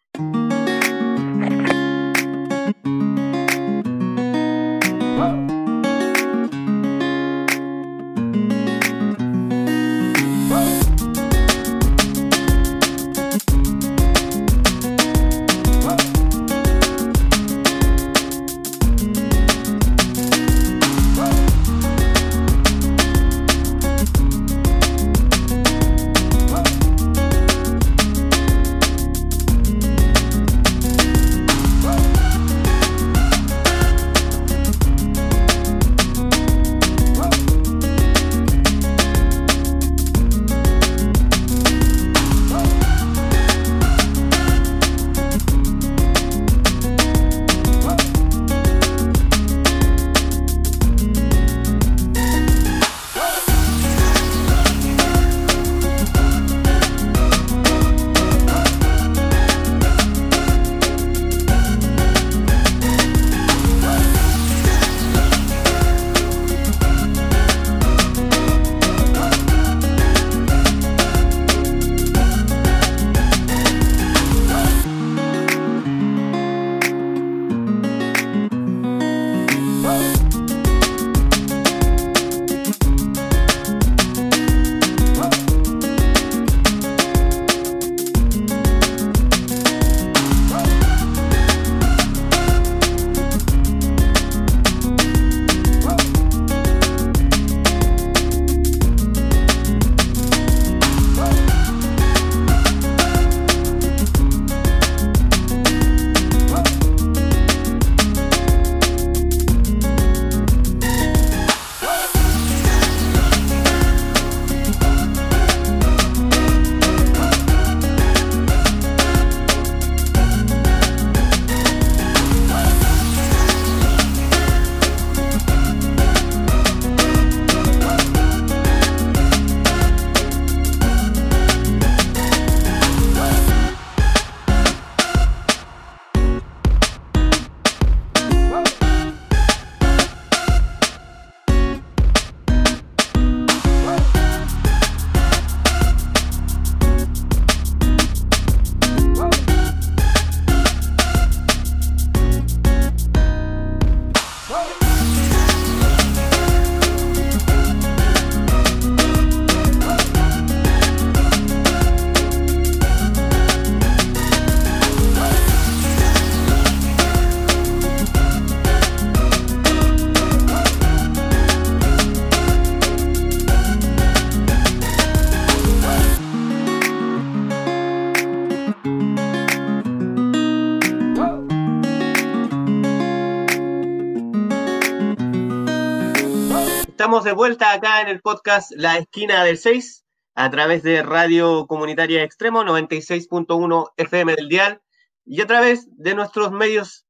De vuelta acá en el podcast La Esquina del 6 a través de Radio Comunitaria Extremo 96.1 FM del Dial y a través de nuestros medios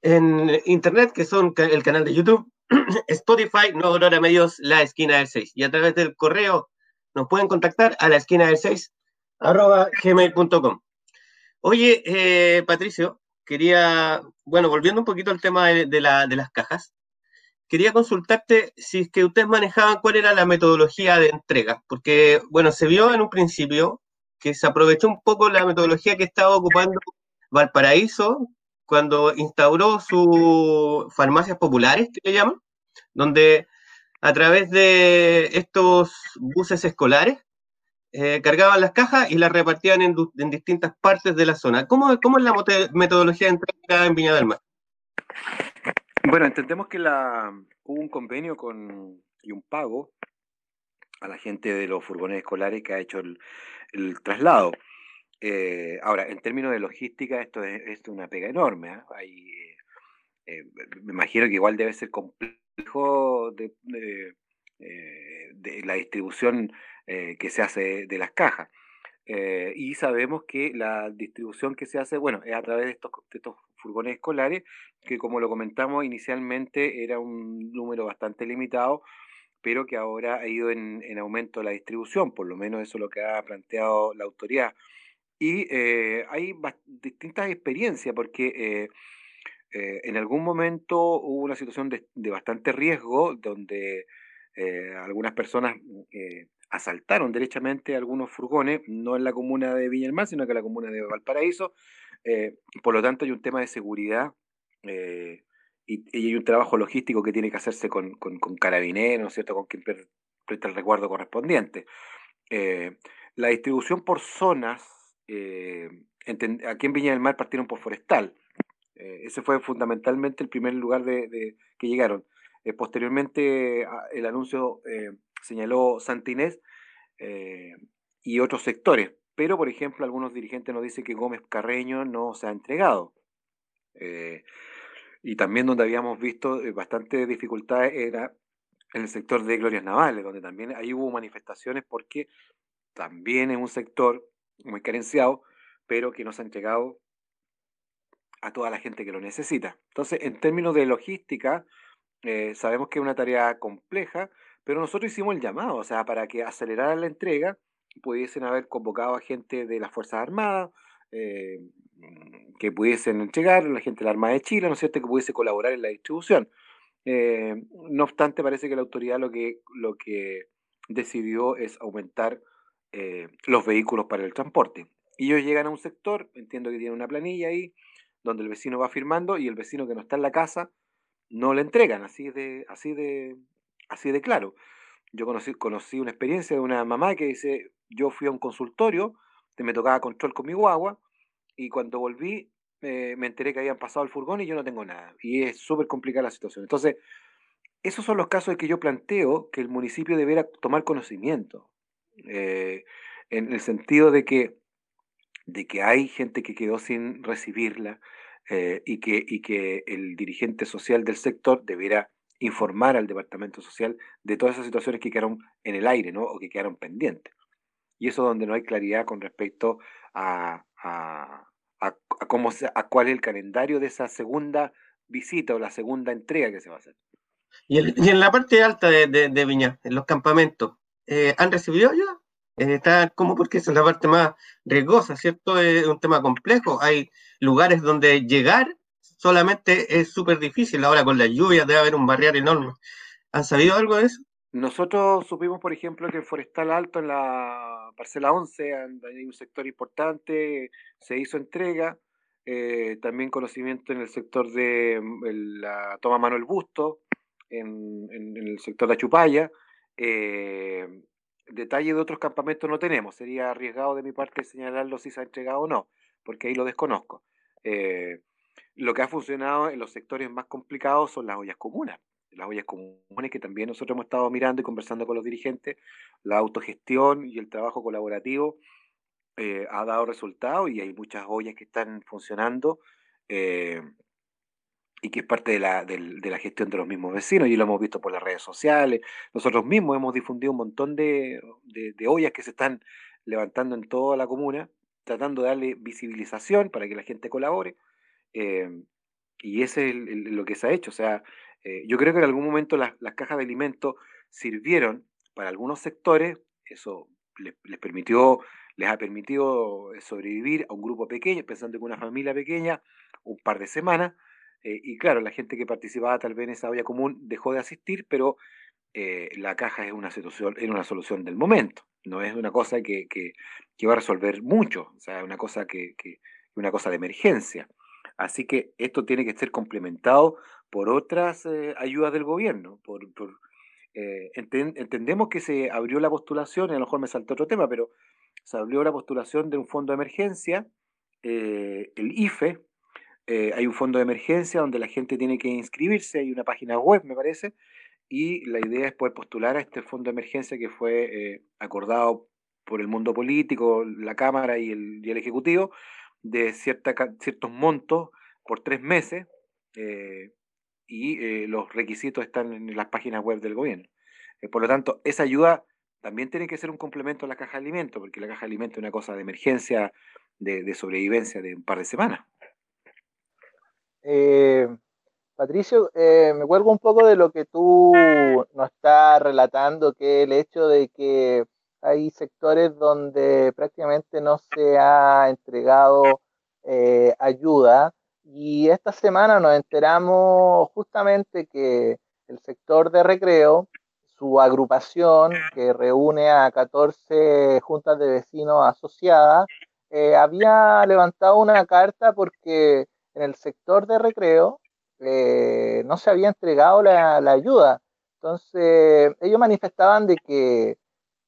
en internet que son el canal de YouTube, (clears throat) Spotify, Nuevo Aurora Medios, La Esquina del 6 y a través del correo nos pueden contactar a la esquina del 6 arroba gmail.com. Oye, eh, Patricio, quería, bueno, volviendo un poquito al tema de, las cajas, quería consultarte si es que ustedes manejaban cuál era la metodología de entrega, porque, bueno, se vio en un principio que se aprovechó un poco la metodología que estaba ocupando Valparaíso cuando instauró sus farmacias populares, que le llaman, donde a través de estos buses escolares eh, cargaban las cajas y las repartían en, distintas partes de la zona. ¿Cómo, cómo es la metodología de entrega en Viña del Mar? Bueno, entendemos que la, hubo un convenio con, y un pago a la gente de los furgones escolares que ha hecho el, traslado. Eh, ahora, en términos de logística, esto es, una pega enorme. ¿ah? Eh, me imagino que igual debe ser complejo de, eh, de, la distribución eh, que se hace de las cajas. Eh, y sabemos que la distribución que se hace, bueno, es a través de estos, estos furgones escolares, que como lo comentamos inicialmente era un número bastante limitado, pero que ahora ha ido en, en aumento la distribución, por lo menos eso es lo que ha planteado la autoridad. Y hay distintas experiencias, porque eh, en algún momento hubo una situación de, bastante riesgo donde eh, algunas personas eh, asaltaron derechamente algunos furgones, no en la comuna de Viña sino que en la comuna de Valparaíso. Por lo tanto, hay un tema de seguridad y, hay un trabajo logístico que tiene que hacerse con, carabineros, ¿cierto? con quien presta el recuerdo correspondiente. la distribución por zonas, aquí en Viña del Mar partieron por forestal. Eh, ese fue fundamentalmente el primer lugar de, que llegaron. Eh, posteriormente el anuncio eh, señaló Santinés y otros sectores, pero por ejemplo algunos dirigentes nos dicen que Gómez Carreño no se ha entregado. y también donde habíamos visto bastante dificultades era en el sector de Glorias Navales, donde también ahí hubo manifestaciones porque también es un sector muy carenciado, pero que no se ha entregado a toda la gente que lo necesita. Entonces, en términos de logística, eh, sabemos que es una tarea compleja, pero nosotros hicimos el llamado, o sea, para que acelerara la entrega, pudiesen haber convocado a gente de las Fuerzas Armadas, eh, que pudiesen entregar, la gente de la Armada de Chile, ¿no es cierto?, que pudiese colaborar en la distribución. Eh, no obstante, parece que la autoridad lo que, lo que decidió es aumentar los vehículos para el transporte. Y ellos llegan a un sector, entiendo que tienen una planilla ahí, donde el vecino va firmando y el vecino que no está en la casa no le entregan, así de, así de, así de claro. Yo conocí, conocí una experiencia de una mamá que dice, yo fui a un consultorio, me tocaba control con mi guagua, y cuando volví me enteré que habían pasado el furgón y yo no tengo nada. Y es súper complicada la situación. Entonces, esos son los casos que yo planteo que el municipio deberá tomar conocimiento, eh, en el sentido de que de que hay gente que quedó sin recibirla eh, y, que, y que el dirigente social del sector debiera informar al departamento social de todas esas situaciones que quedaron en el aire ¿no? o que quedaron pendientes. Y eso donde no hay claridad con respecto a, a, cómo a cuál es el calendario de esa segunda visita o la segunda entrega que se va a hacer. Y, en la parte alta de, de, Viña, en los campamentos, eh, ¿han recibido ayuda? está como porque es la parte más riesgosa, ¿cierto? Es un tema complejo. Hay lugares donde llegar solamente es súper difícil. Ahora con las lluvias debe haber un barrial enorme. ¿Han sabido algo de eso? Nosotros supimos, por ejemplo, que en Forestal Alto, en la parcela 11, hay un sector importante, se hizo entrega. Eh, también conocimiento en el sector de la toma mano el busto, en, el sector de Achupaya. Eh, detalle de otros campamentos no tenemos. Sería arriesgado de mi parte señalarlo si se ha entregado o no, porque ahí lo desconozco. Eh, lo que ha funcionado en los sectores más complicados son las ollas comunas. Las ollas comunes que también nosotros hemos estado mirando y conversando con los dirigentes, la autogestión y el trabajo colaborativo eh, ha dado resultados y hay muchas ollas que están funcionando. Eh, y que es parte de la, de la, gestión de los mismos vecinos, y lo hemos visto por las redes sociales. Nosotros mismos hemos difundido un montón de, de ollas que se están levantando en toda la comuna, tratando de darle visibilización para que la gente colabore. Eh, y ese es lo que se ha hecho. O sea, eh, yo creo que en algún momento las, cajas de alimentos sirvieron para algunos sectores, eso les, permitió, les ha permitido sobrevivir a un grupo pequeño, pensando que una familia pequeña, un par de semanas, eh, y claro, la gente que participaba tal vez en esa olla común dejó de asistir, pero la caja es una, solución, es una solución del momento no es una cosa que, va a resolver mucho, o sea, es una cosa que, una cosa de emergencia. Así que esto tiene que ser complementado por otras eh, ayudas del gobierno. Por, eh, entendemos que se abrió la postulación, a lo mejor me saltó otro tema, pero se abrió la postulación de un fondo de emergencia, eh, el IFE. hay un fondo de emergencia donde la gente tiene que inscribirse, hay una página web, me parece, y la idea es poder postular a este fondo de emergencia que fue acordado por el mundo político, la Cámara y el, y Ejecutivo, de ciertos montos por tres meses y eh, los requisitos están en las páginas web del gobierno. por lo tanto, esa ayuda también tiene que ser un complemento a la caja de alimentos, porque la caja de alimentos es una cosa de emergencia, de, sobrevivencia de un par de semanas. Patricio, eh, me cuelgo un poco de lo que tú nos estás relatando, que el hecho de que hay sectores donde prácticamente no se ha entregado eh, ayuda y esta semana nos enteramos justamente que el sector de recreo, su agrupación que reúne a 14 juntas de vecinos asociadas, eh, había levantado una carta porque en el sector de recreo eh, no se había entregado la, ayuda. Entonces, ellos manifestaban de que,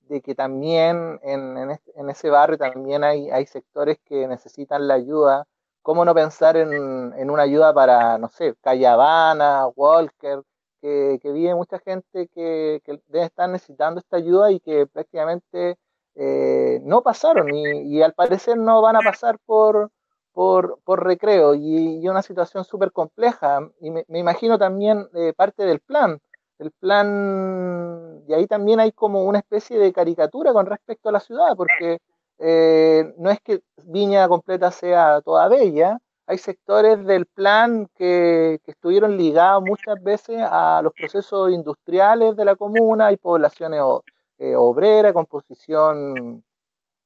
de que también en, ese barrio también hay, hay, sectores que necesitan la ayuda. ¿Cómo no pensar en, una ayuda para, no sé, Cayabana, Walker, que, vive mucha gente que, debe estar necesitando esta ayuda y que prácticamente eh, no pasaron y, al parecer no van a pasar por, por, por recreo y, una situación súper compleja. Y me, imagino también eh, parte del plan. El plan, y ahí también hay como una especie de caricatura con respecto a la ciudad, porque eh, no es que Viña completa sea toda bella, hay sectores del plan que, estuvieron ligados muchas veces a los procesos industriales de la comuna, hay poblaciones eh, obreras, composición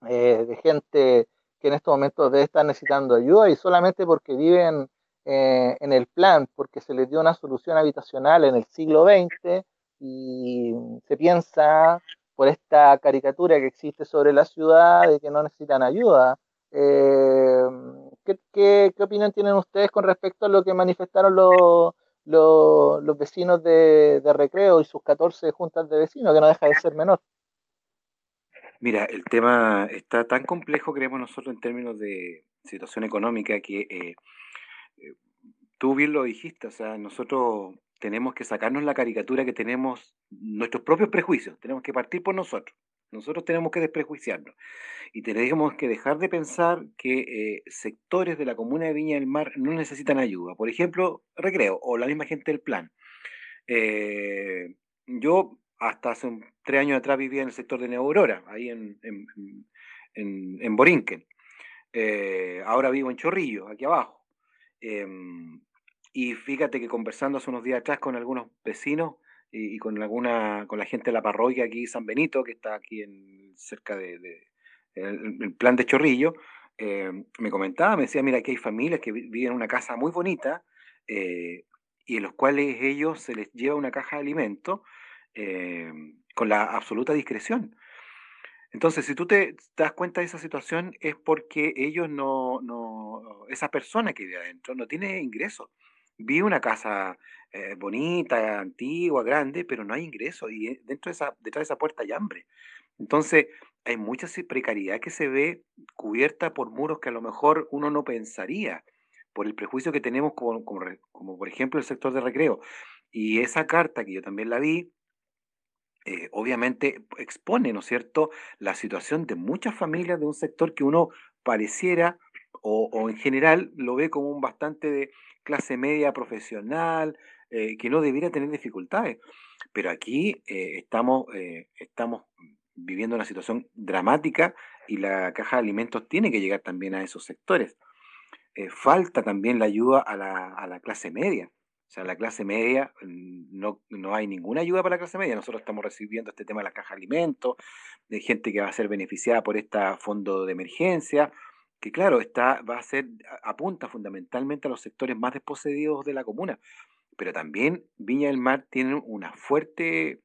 de gente que en estos momentos debe estar necesitando ayuda y solamente porque viven eh, en el plan, porque se les dio una solución habitacional en el siglo XX y se piensa por esta caricatura que existe sobre la ciudad de que no necesitan ayuda. Eh, ¿qué, opinión tienen ustedes con respecto a lo que manifestaron los, los, vecinos de, de, Recreo y sus 14 juntas de vecinos, que no deja de ser menor? Mira, el tema está tan complejo, creemos nosotros, en términos de situación económica, que eh, eh, tú bien lo dijiste, o sea, nosotros tenemos que sacarnos la caricatura que tenemos, nuestros propios prejuicios, tenemos que partir por nosotros. Nosotros tenemos que desprejuiciarnos y tenemos que dejar de pensar que eh, sectores de la comuna de Viña del Mar no necesitan ayuda. Por ejemplo, Recreo o la misma gente del plan. yo hasta hace tres años atrás vivía en el sector de Neurora, ahí en, en, Borinquen. Eh, ahora vivo en Chorrillo, aquí abajo. Em, y fíjate que conversando hace unos días atrás con algunos vecinos y, con alguna con la gente de la parroquia aquí San Benito, que está aquí en, cerca de, plan de Chorrillo, em, me comentaba, me decía, mira, que hay familias que viven en una casa muy bonita eh, y en los cuales ellos se les lleva una caja de alimentos eh, con la absoluta discreción. Entonces, si tú te das cuenta de esa situación, es porque ellos no, no esa persona que vive adentro no tiene ingresos. Vive una casa eh, bonita, antigua, grande, pero no hay ingresos y eh, dentro de esa, detrás de esa puerta hay hambre. Entonces, hay mucha precariedad que se ve cubierta por muros que a lo mejor uno no pensaría, por el prejuicio que tenemos como, como, como por ejemplo el sector de recreo. Y esa carta que yo también la vi, eh, obviamente expone, ¿no es cierto?, la situación de muchas familias de un sector que uno pareciera, o, en general lo ve como un bastante de clase media profesional, eh, que no debiera tener dificultades. Pero aquí eh, estamos, eh, estamos viviendo una situación dramática y la caja de alimentos tiene que llegar también a esos sectores. falta también la ayuda a la, a la, clase media. O sea, la clase media, no, no hay ninguna ayuda para la clase media. Nosotros estamos recibiendo este tema de la caja de alimentos, de gente que va a ser beneficiada por este fondo de emergencia, que claro, está, va a ser, apunta fundamentalmente a los sectores más desposeídos de la comuna, pero también Viña del Mar tiene una fuerte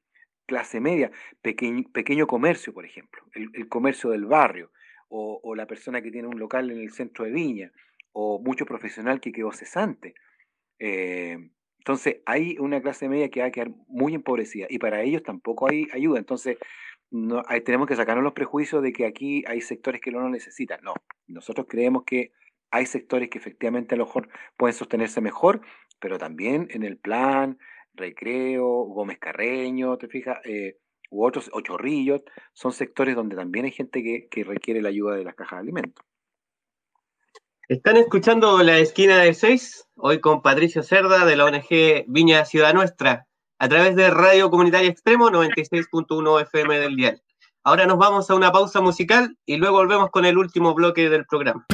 clase media, pequeño, pequeño comercio, por ejemplo, el, comercio del barrio, o, la persona que tiene un local en el centro de Viña, o mucho profesional que quedó cesante. Eh, entonces, hay una clase media que va a quedar muy empobrecida y para ellos tampoco hay ayuda. Entonces, tenemos que sacarnos los prejuicios de que aquí hay sectores que no lo necesitan. No, nosotros creemos que hay sectores que efectivamente a lo mejor pueden sostenerse mejor, pero también en el plan, Recreo, Gómez Carreño, ¿te fijas? Eh, u otros, o Chorrillos, son sectores donde también hay gente que, requiere la ayuda de las cajas de alimentos. Están escuchando la esquina de 6, hoy con Patricio Cerda de la ONG Viña Ciudad Nuestra a través de Radio Comunitaria Extremo 96.1 FM del dial. Ahora nos vamos a una pausa musical y luego volvemos con el último bloque del programa.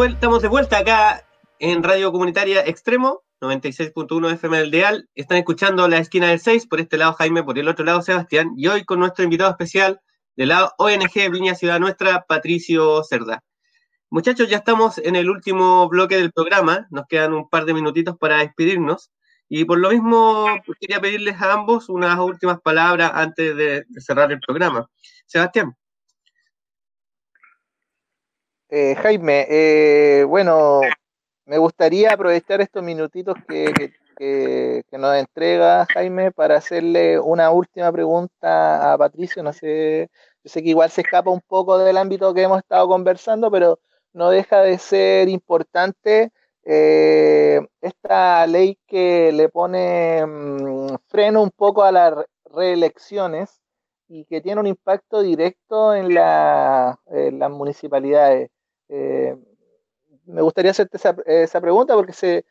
Estamos de vuelta acá en Radio Comunitaria Extremo, 96.1 FM del Deal. Están escuchando la esquina del 6, por este lado Jaime, por el otro lado Sebastián, y hoy con nuestro invitado especial de la ONG Viña Ciudad Nuestra, Patricio Cerda. Muchachos, ya estamos en el último bloque del programa, nos quedan un par de minutitos para despedirnos, y por lo mismo quería pedirles a ambos unas últimas palabras antes de cerrar el programa. Sebastián. Eh, Jaime, eh, bueno, me gustaría aprovechar estos minutitos que, nos entrega Jaime para hacerle una última pregunta a Patricio. No sé, yo sé que igual se escapa un poco del ámbito que hemos estado conversando, pero no deja de ser importante eh, esta ley que le pone mm, freno un poco a las reelecciones y que tiene un impacto directo en, las municipalidades. Eh, me gustaría hacerte esa, pregunta porque se,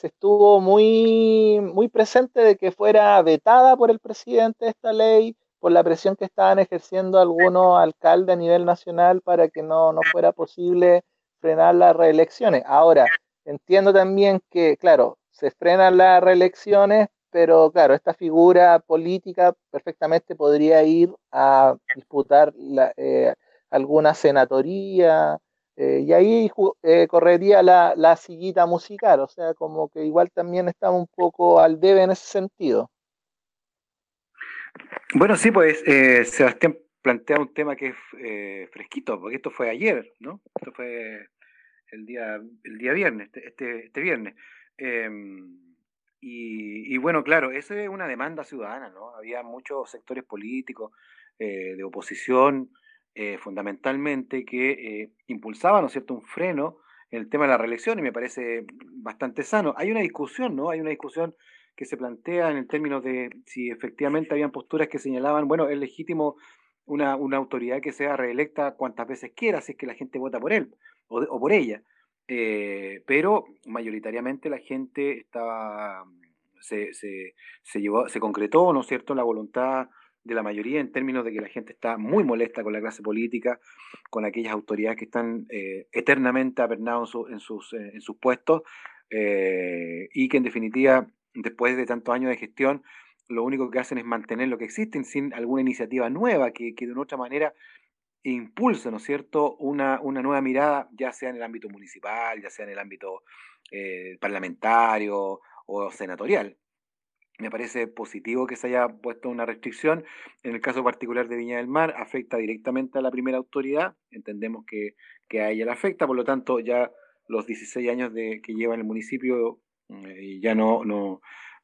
estuvo muy, muy presente de que fuera vetada por el presidente esta ley, por la presión que estaban ejerciendo algunos alcaldes a nivel nacional para que no, no fuera posible frenar las reelecciones. Ahora, entiendo también que, claro, se frenan las reelecciones, pero claro, esta figura política perfectamente podría ir a disputar eh, alguna senatoría, eh, y ahí eh, correría la, la, sillita musical, o sea, como que igual también estamos un poco al debe en ese sentido. Bueno, sí, pues Sebastián plantea un tema que es fresquito, porque esto fue ayer, ¿no? Esto fue el día, el día viernes, este, este, este viernes. Em, y, bueno, claro, esa es una demanda ciudadana, ¿no? Había muchos sectores políticos eh, de oposición, eh, fundamentalmente, que eh, impulsaban, ¿no es cierto?, un freno en el tema de la reelección y me parece bastante sano. Hay una discusión, ¿no? Hay una discusión que se plantea en el términos de si efectivamente habían posturas que señalaban, bueno, es legítimo una, una autoridad que sea reelecta cuantas veces quiera, si es que la gente vota por él o, por ella. Eh, pero mayoritariamente la gente estaba, se, se, se, llevó, se concretó, ¿no es cierto?, la voluntad de la mayoría en términos de que la gente está muy molesta con la clase política, con aquellas autoridades que están eh, eternamente apernados en, sus, eh, en sus puestos y que en definitiva, después de tantos años de gestión, lo único que hacen es mantener lo que existen sin alguna iniciativa nueva que, que de una otra manera impulse, ¿no es cierto?, una, una, nueva mirada, ya sea en el ámbito municipal, ya sea en el ámbito eh, parlamentario o senatorial. Me parece positivo que se haya puesto una restricción. En el caso particular de Viña del Mar, afecta directamente a la primera autoridad. Entendemos que, que a ella le afecta, por lo tanto, ya los 16 años de, que lleva en el municipio eh, ya no, no,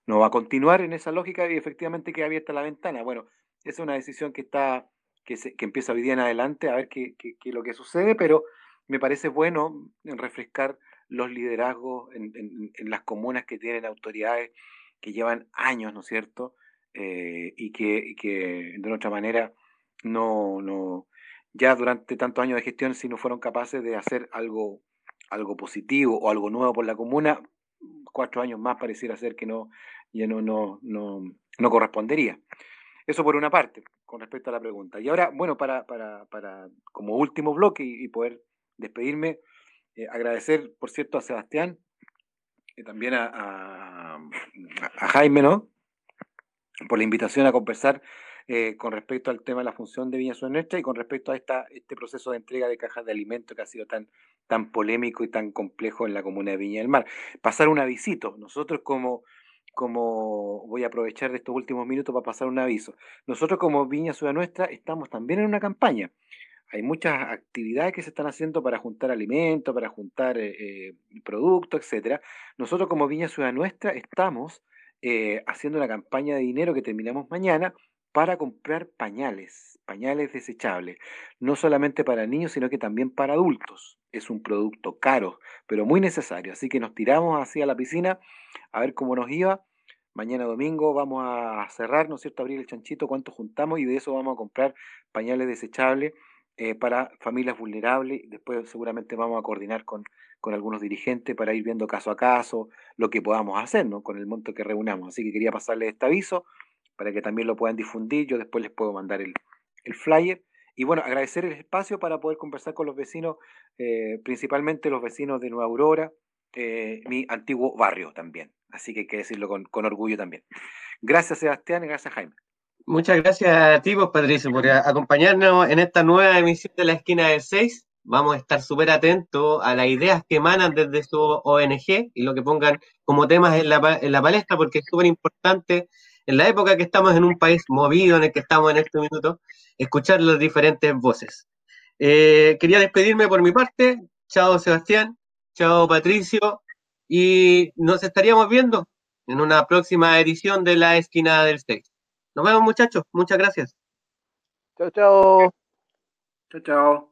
no va a continuar en esa lógica y efectivamente queda abierta la ventana. Bueno, esa es una decisión que está que, se, que empieza hoy día en adelante, a ver qué, qué, es lo que sucede, pero me parece bueno refrescar los liderazgos en, en, las comunas que tienen autoridades que llevan años, ¿no es cierto? Eh, y, que, que de otra manera no, no, ya durante tantos años de gestión, si no fueron capaces de hacer algo, algo positivo o algo nuevo por la comuna, cuatro años más pareciera ser que no, ya no, no, no, no correspondería. Eso por una parte, con respecto a la pregunta. Y ahora, bueno, para, para, para como último bloque y, poder despedirme, eh, agradecer, por cierto, a Sebastián y también a, Jaime, ¿no? Por la invitación a conversar eh, con respecto al tema de la función de Viña Nuestra y con respecto a esta, este proceso de entrega de cajas de alimentos que ha sido tan, tan polémico y tan complejo en la comuna de Viña del Mar. Pasar un avisito. Nosotros como como voy a aprovechar de estos últimos minutos para pasar un aviso. Nosotros como Viña Ciudad Nuestra estamos también en una campaña. Hay muchas actividades que se están haciendo para juntar alimentos, para juntar eh, eh, productos, etcétera. Nosotros como Viña Ciudad Nuestra estamos eh, haciendo una campaña de dinero que terminamos mañana para comprar pañales, pañales desechables, no solamente para niños, sino que también para adultos. Es un producto caro, pero muy necesario. Así que nos tiramos hacia la piscina a ver cómo nos iba. Mañana domingo vamos a cerrar, ¿no es cierto?, abrir el chanchito, cuánto juntamos y de eso vamos a comprar pañales desechables eh, para familias vulnerables. Después seguramente vamos a coordinar con, con algunos dirigentes para ir viendo caso a caso lo que podamos hacer, ¿no? Con el monto que reunamos. Así que quería pasarles este aviso para que también lo puedan difundir. Yo después les puedo mandar el, flyer. Y bueno, agradecer el espacio para poder conversar con los vecinos, eh, principalmente los vecinos de Nueva Aurora, eh, mi antiguo barrio también. Así que hay que decirlo con, orgullo también. Gracias Sebastián y gracias Jaime. Muchas gracias a ti, vos, Patricio, por acompañarnos en esta nueva emisión de la esquina del 6. Vamos a estar súper atentos a las ideas que emanan desde su ONG y lo que pongan como temas en la, palestra, porque es súper importante en la época que estamos en un país movido, en el que estamos en este minuto, escuchar las diferentes voces. Eh, quería despedirme por mi parte. Chao Sebastián, chao Patricio y nos estaríamos viendo en una próxima edición de La Esquina del Stage. Nos vemos muchachos, muchas gracias. Chao, chao. Chao, chao.